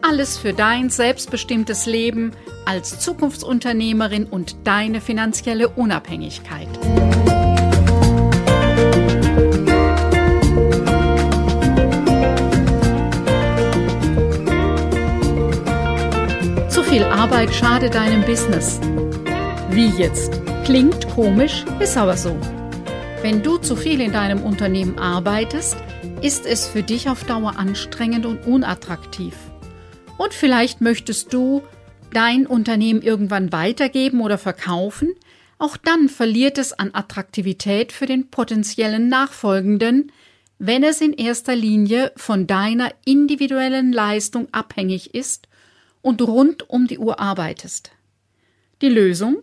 Alles für dein selbstbestimmtes Leben als Zukunftsunternehmerin und deine finanzielle Unabhängigkeit. Zu viel Arbeit schadet deinem Business. Wie jetzt? Klingt komisch, ist aber so. Wenn du zu viel in deinem Unternehmen arbeitest, ist es für dich auf Dauer anstrengend und unattraktiv. Und vielleicht möchtest du dein Unternehmen irgendwann weitergeben oder verkaufen. Auch dann verliert es an Attraktivität für den potenziellen Nachfolgenden, wenn es in erster Linie von deiner individuellen Leistung abhängig ist und rund um die Uhr arbeitest. Die Lösung?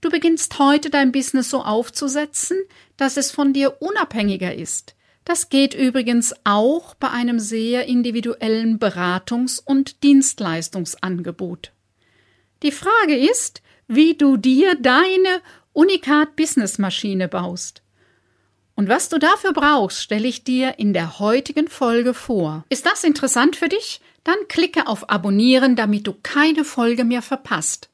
Du beginnst heute dein Business so aufzusetzen, dass es von dir unabhängiger ist. Das geht übrigens auch bei einem sehr individuellen Beratungs- und Dienstleistungsangebot. Die Frage ist, wie du dir deine Unikat Business Maschine baust. Und was du dafür brauchst, stelle ich dir in der heutigen Folge vor. Ist das interessant für dich? Dann klicke auf Abonnieren, damit du keine Folge mehr verpasst.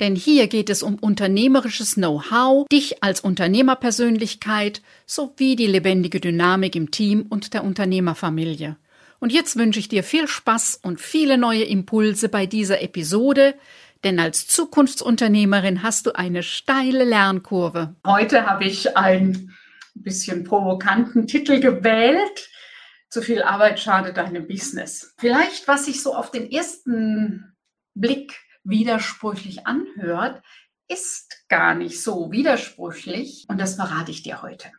Denn hier geht es um unternehmerisches Know-how, dich als Unternehmerpersönlichkeit sowie die lebendige Dynamik im Team und der Unternehmerfamilie. Und jetzt wünsche ich dir viel Spaß und viele neue Impulse bei dieser Episode, denn als Zukunftsunternehmerin hast du eine steile Lernkurve. Heute habe ich einen bisschen provokanten Titel gewählt. Zu viel Arbeit schadet deinem Business. Vielleicht, was ich so auf den ersten Blick widersprüchlich anhört, ist gar nicht so widersprüchlich und das verrate ich dir heute.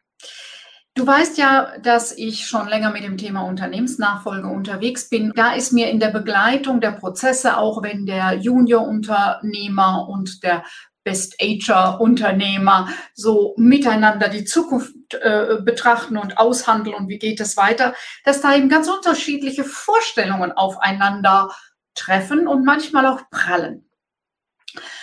Du weißt ja, dass ich schon länger mit dem Thema Unternehmensnachfolge unterwegs bin. Da ist mir in der Begleitung der Prozesse, auch wenn der Junior-Unternehmer und der Best-Ager-Unternehmer so miteinander die Zukunft äh, betrachten und aushandeln und wie geht es weiter, dass da eben ganz unterschiedliche Vorstellungen aufeinander treffen und manchmal auch prallen.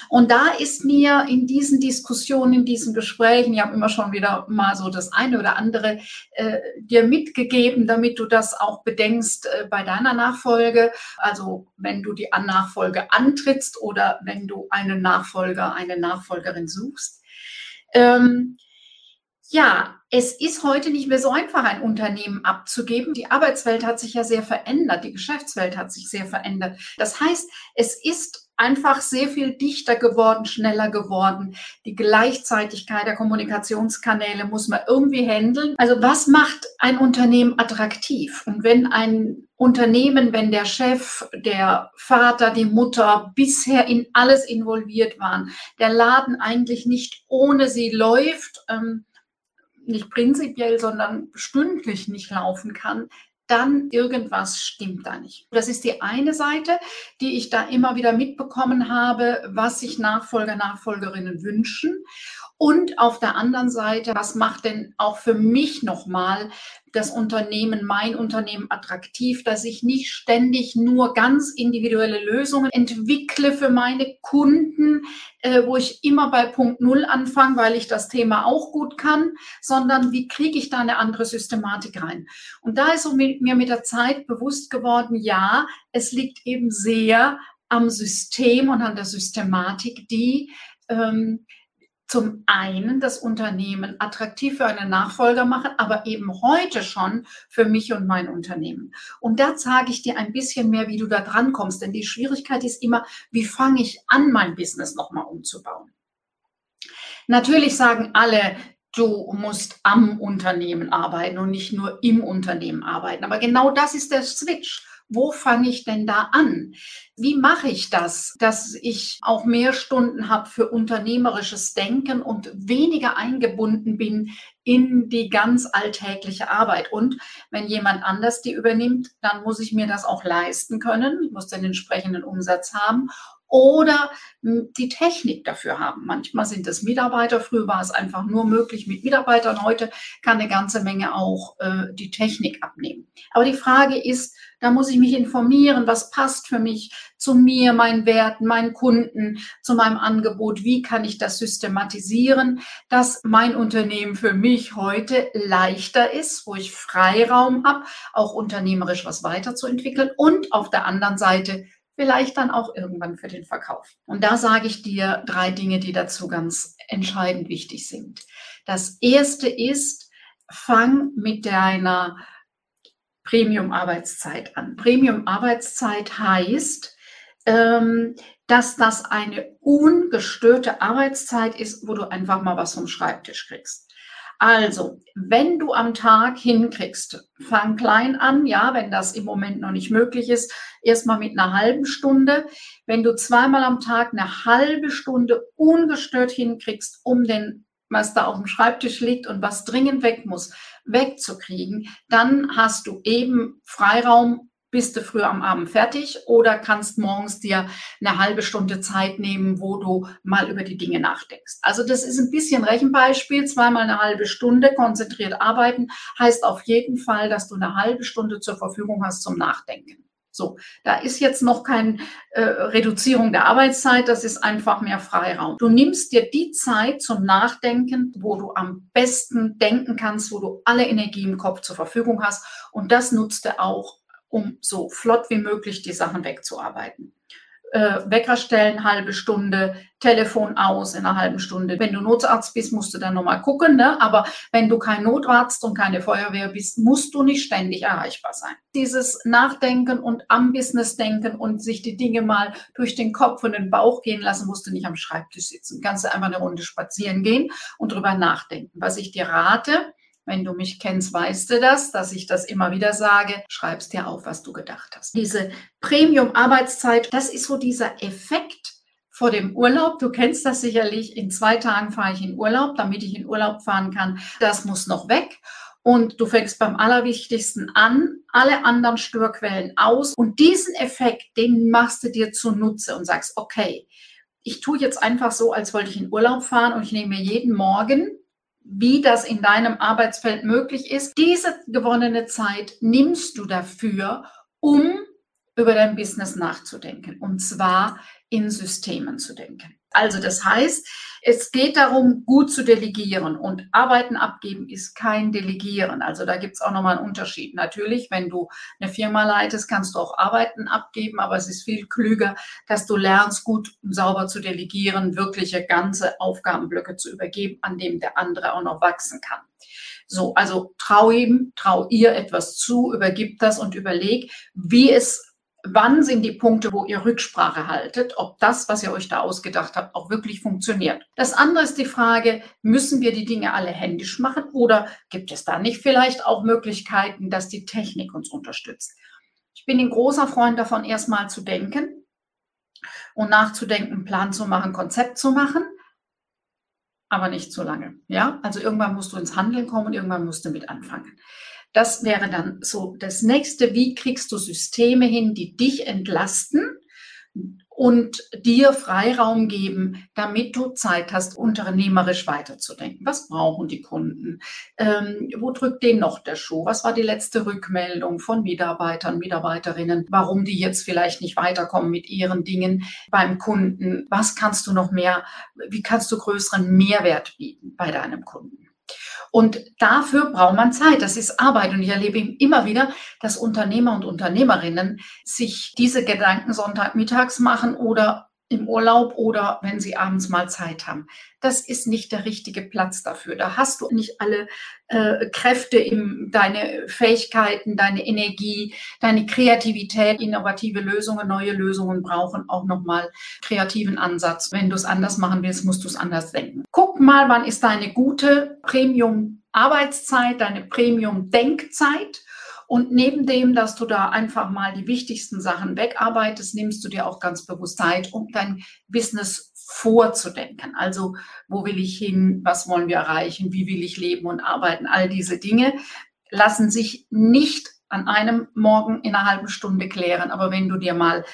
Und da ist mir in diesen Diskussionen, in diesen Gesprächen, ich habe immer schon wieder mal so das eine oder andere äh, dir mitgegeben, damit du das auch bedenkst äh, bei deiner Nachfolge. Also wenn du die Nachfolge antrittst oder wenn du einen Nachfolger, eine Nachfolgerin suchst. Ähm, ja, es ist heute nicht mehr so einfach, ein Unternehmen abzugeben. Die Arbeitswelt hat sich ja sehr verändert, die Geschäftswelt hat sich sehr verändert. Das heißt, es ist einfach sehr viel dichter geworden, schneller geworden. Die Gleichzeitigkeit der Kommunikationskanäle muss man irgendwie handeln. Also was macht ein Unternehmen attraktiv? Und wenn ein Unternehmen, wenn der Chef, der Vater, die Mutter bisher in alles involviert waren, der Laden eigentlich nicht ohne sie läuft, ähm, nicht prinzipiell, sondern stündlich nicht laufen kann, dann irgendwas stimmt da nicht. Das ist die eine Seite, die ich da immer wieder mitbekommen habe, was sich Nachfolger, Nachfolgerinnen wünschen. Und auf der anderen Seite, was macht denn auch für mich nochmal das Unternehmen, mein Unternehmen attraktiv, dass ich nicht ständig nur ganz individuelle Lösungen entwickle für meine Kunden, äh, wo ich immer bei Punkt Null anfange, weil ich das Thema auch gut kann, sondern wie kriege ich da eine andere Systematik rein? Und da ist so mir mit der Zeit bewusst geworden, ja, es liegt eben sehr am System und an der Systematik, die ähm, zum einen das Unternehmen attraktiv für einen Nachfolger machen, aber eben heute schon für mich und mein Unternehmen. Und da zeige ich dir ein bisschen mehr, wie du da dran kommst, denn die Schwierigkeit ist immer, wie fange ich an, mein Business nochmal umzubauen. Natürlich sagen alle, du musst am Unternehmen arbeiten und nicht nur im Unternehmen arbeiten. Aber genau das ist der Switch. Wo fange ich denn da an? Wie mache ich das, dass ich auch mehr Stunden habe für unternehmerisches Denken und weniger eingebunden bin in die ganz alltägliche Arbeit? Und wenn jemand anders die übernimmt, dann muss ich mir das auch leisten können. Ich muss den entsprechenden Umsatz haben oder hm, die Technik dafür haben. Manchmal sind es Mitarbeiter, früher war es einfach nur möglich mit Mitarbeitern, heute kann eine ganze Menge auch äh, die Technik abnehmen. Aber die Frage ist, da muss ich mich informieren, was passt für mich zu mir, meinen Werten, meinen Kunden, zu meinem Angebot, wie kann ich das systematisieren, dass mein Unternehmen für mich heute leichter ist, wo ich Freiraum habe, auch unternehmerisch was weiterzuentwickeln und auf der anderen Seite vielleicht dann auch irgendwann für den Verkauf. Und da sage ich dir drei Dinge, die dazu ganz entscheidend wichtig sind. Das erste ist, fang mit deiner Premium-Arbeitszeit an. Premium-Arbeitszeit heißt, ähm, dass das eine ungestörte Arbeitszeit ist, wo du einfach mal was vom Schreibtisch kriegst. Also, wenn du am Tag hinkriegst, fang klein an, ja, wenn das im Moment noch nicht möglich ist, erstmal mit einer halben Stunde. Wenn du zweimal am Tag eine halbe Stunde ungestört hinkriegst, um den, was da auf dem Schreibtisch liegt und was dringend weg muss, wegzukriegen, dann hast du eben Freiraum, bist du früher am Abend fertig oder kannst morgens dir eine halbe Stunde Zeit nehmen, wo du mal über die Dinge nachdenkst. Also das ist ein bisschen Rechenbeispiel, zweimal eine halbe Stunde konzentriert arbeiten, heißt auf jeden Fall, dass du eine halbe Stunde zur Verfügung hast zum Nachdenken. So, da ist jetzt noch keine äh, Reduzierung der Arbeitszeit, das ist einfach mehr Freiraum. Du nimmst dir die Zeit zum Nachdenken, wo du am besten denken kannst, wo du alle Energie im Kopf zur Verfügung hast und das nutzt du auch um so flott wie möglich die Sachen wegzuarbeiten. Äh, Wecker stellen, halbe Stunde, Telefon aus in einer halben Stunde. Wenn du Notarzt bist, musst du dann nochmal gucken, ne? aber wenn du kein Notarzt und keine Feuerwehr bist, musst du nicht ständig erreichbar sein. Dieses Nachdenken und am Business denken und sich die Dinge mal durch den Kopf und den Bauch gehen lassen, musst du nicht am Schreibtisch sitzen. Kannst du einfach eine Runde spazieren gehen und drüber nachdenken. Was ich dir rate, wenn du mich kennst, weißt du das, dass ich das immer wieder sage. Schreibst dir auf, was du gedacht hast. Diese Premium-Arbeitszeit, das ist so dieser Effekt vor dem Urlaub. Du kennst das sicherlich. In zwei Tagen fahre ich in Urlaub, damit ich in Urlaub fahren kann. Das muss noch weg. Und du fängst beim Allerwichtigsten an, alle anderen Störquellen aus. Und diesen Effekt, den machst du dir zunutze und sagst, okay, ich tue jetzt einfach so, als wollte ich in Urlaub fahren und ich nehme mir jeden Morgen wie das in deinem Arbeitsfeld möglich ist. Diese gewonnene Zeit nimmst du dafür, um über dein Business nachzudenken und zwar in Systemen zu denken. Also das heißt, es geht darum, gut zu delegieren und Arbeiten abgeben ist kein Delegieren. Also da gibt es auch nochmal einen Unterschied. Natürlich, wenn du eine Firma leitest, kannst du auch Arbeiten abgeben, aber es ist viel klüger, dass du lernst, gut und sauber zu delegieren, wirkliche ganze Aufgabenblöcke zu übergeben, an dem der andere auch noch wachsen kann. So, also trau ihm, trau ihr etwas zu, übergib das und überleg, wie es wann sind die Punkte, wo ihr Rücksprache haltet, ob das, was ihr euch da ausgedacht habt, auch wirklich funktioniert. Das andere ist die Frage, müssen wir die Dinge alle händisch machen oder gibt es da nicht vielleicht auch Möglichkeiten, dass die Technik uns unterstützt? Ich bin ein großer Freund davon, erstmal zu denken und nachzudenken, Plan zu machen, Konzept zu machen, aber nicht zu lange. Ja, also irgendwann musst du ins Handeln kommen und irgendwann musst du mit anfangen. Das wäre dann so das nächste. Wie kriegst du Systeme hin, die dich entlasten und dir Freiraum geben, damit du Zeit hast, unternehmerisch weiterzudenken? Was brauchen die Kunden? Ähm, wo drückt denen noch der Schuh? Was war die letzte Rückmeldung von Mitarbeitern, Mitarbeiterinnen? Warum die jetzt vielleicht nicht weiterkommen mit ihren Dingen beim Kunden? Was kannst du noch mehr? Wie kannst du größeren Mehrwert bieten bei deinem Kunden? Und dafür braucht man Zeit. Das ist Arbeit. Und ich erlebe immer wieder, dass Unternehmer und Unternehmerinnen sich diese Gedanken Sonntagmittags machen oder im Urlaub oder wenn sie abends mal Zeit haben. Das ist nicht der richtige Platz dafür. Da hast du nicht alle äh, Kräfte, im, deine Fähigkeiten, deine Energie, deine Kreativität, innovative Lösungen, neue Lösungen brauchen auch nochmal kreativen Ansatz. Wenn du es anders machen willst, musst du es anders denken. Guck mal, wann ist deine gute Premium-Arbeitszeit, deine Premium-Denkzeit Und neben dem, dass du da einfach mal die wichtigsten Sachen wegarbeitest, nimmst du dir auch ganz bewusst Zeit, um dein Business vorzudenken. Also, wo will ich hin? Was wollen wir erreichen? Wie will ich leben und arbeiten? All diese Dinge lassen sich nicht an einem Morgen in einer halben Stunde klären. Aber wenn du dir mal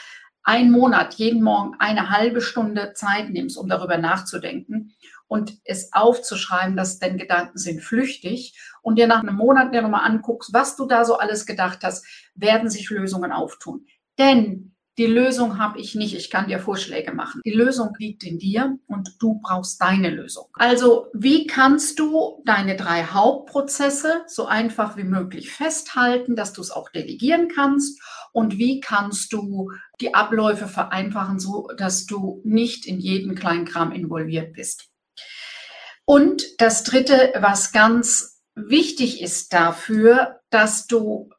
einen Monat, jeden Morgen eine halbe Stunde Zeit nimmst, um darüber nachzudenken und es aufzuschreiben, dass deine Gedanken sind flüchtig und dir nach einem Monat dir nochmal anguckst, was du da so alles gedacht hast, werden sich Lösungen auftun. Denn die Lösung habe ich nicht. Ich kann dir Vorschläge machen. Die Lösung liegt in dir und du brauchst deine Lösung. Also, wie kannst du deine drei Hauptprozesse so einfach wie möglich festhalten, dass du es auch delegieren kannst? Und wie kannst du die Abläufe vereinfachen, so dass du nicht in jeden kleinen Kram involviert bist? Und das dritte, was ganz wichtig ist dafür, dass du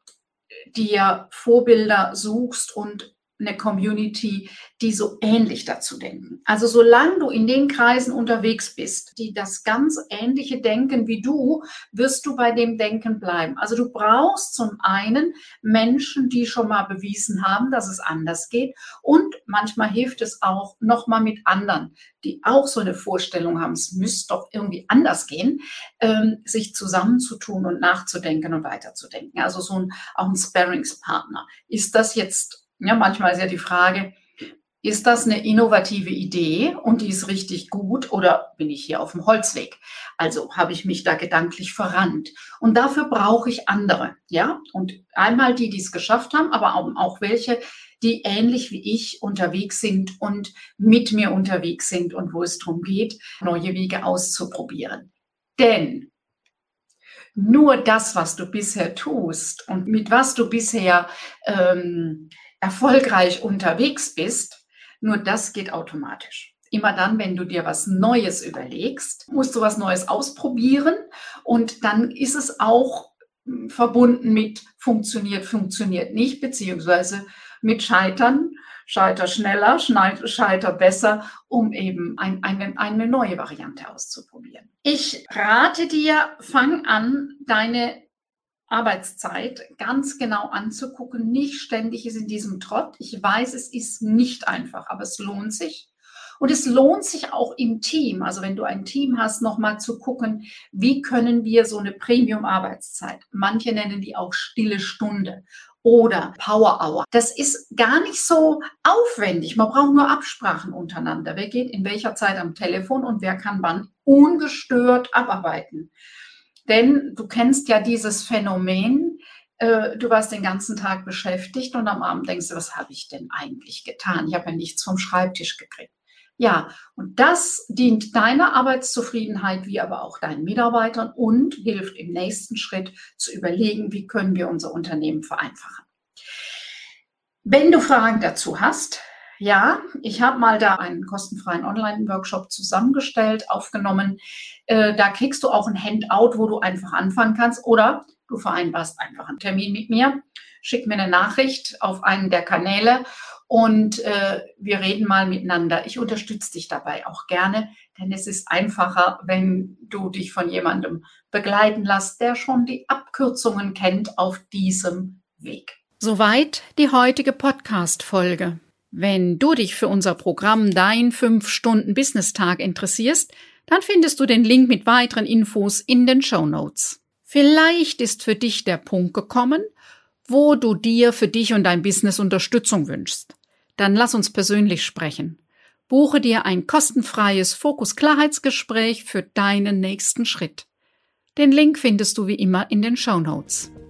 dir Vorbilder suchst und eine Community, die so ähnlich dazu denken. Also solange du in den Kreisen unterwegs bist, die das ganz ähnliche denken wie du, wirst du bei dem Denken bleiben. Also du brauchst zum einen Menschen, die schon mal bewiesen haben, dass es anders geht und manchmal hilft es auch nochmal mit anderen, die auch so eine Vorstellung haben, es müsste doch irgendwie anders gehen, ähm, sich zusammenzutun und nachzudenken und weiterzudenken. Also so ein, auch ein Sparringspartner. Ist das jetzt ja, manchmal ist ja die Frage, ist das eine innovative Idee und die ist richtig gut oder bin ich hier auf dem Holzweg? Also habe ich mich da gedanklich verrannt. Und dafür brauche ich andere, ja? Und einmal die, die es geschafft haben, aber auch welche, die ähnlich wie ich unterwegs sind und mit mir unterwegs sind und wo es darum geht, neue Wege auszuprobieren. Denn nur das, was du bisher tust und mit was du bisher ähm, erfolgreich unterwegs bist, nur das geht automatisch. Immer dann, wenn du dir was Neues überlegst, musst du was Neues ausprobieren und dann ist es auch hm, verbunden mit funktioniert, funktioniert nicht, beziehungsweise mit Scheitern, scheiter schneller, scheiter besser, um eben ein, eine, eine neue Variante auszuprobieren. Ich rate dir, fang an, deine Arbeitszeit ganz genau anzugucken, nicht ständig ist in diesem Trott. Ich weiß, es ist nicht einfach, aber es lohnt sich. Und es lohnt sich auch im Team, also wenn du ein Team hast, nochmal zu gucken, wie können wir so eine Premium-Arbeitszeit, manche nennen die auch stille Stunde oder Power Hour. Das ist gar nicht so aufwendig. Man braucht nur Absprachen untereinander. Wer geht in welcher Zeit am Telefon und wer kann wann ungestört abarbeiten. Denn du kennst ja dieses Phänomen, äh, du warst den ganzen Tag beschäftigt und am Abend denkst du, was habe ich denn eigentlich getan? Ich habe ja nichts vom Schreibtisch gekriegt. Ja, und das dient deiner Arbeitszufriedenheit wie aber auch deinen Mitarbeitern und hilft im nächsten Schritt zu überlegen, wie können wir unser Unternehmen vereinfachen. Wenn du Fragen dazu hast, ja, ich habe mal da einen kostenfreien Online-Workshop zusammengestellt, aufgenommen. Äh, da kriegst du auch ein Handout, wo du einfach anfangen kannst oder du vereinbarst einfach einen Termin mit mir, schick mir eine Nachricht auf einen der Kanäle und äh, wir reden mal miteinander. Ich unterstütze dich dabei auch gerne, denn es ist einfacher, wenn du dich von jemandem begleiten lässt, der schon die Abkürzungen kennt auf diesem Weg. Soweit die heutige Podcast-Folge. Wenn du dich für unser Programm Dein 5-Stunden-Business-Tag interessierst, dann findest du den Link mit weiteren Infos in den Show Notes. Vielleicht ist für dich der Punkt gekommen, wo du dir für dich und dein Business Unterstützung wünschst. Dann lass uns persönlich sprechen. Buche dir ein kostenfreies Fokus-Klarheitsgespräch für deinen nächsten Schritt. Den Link findest du wie immer in den Show Notes.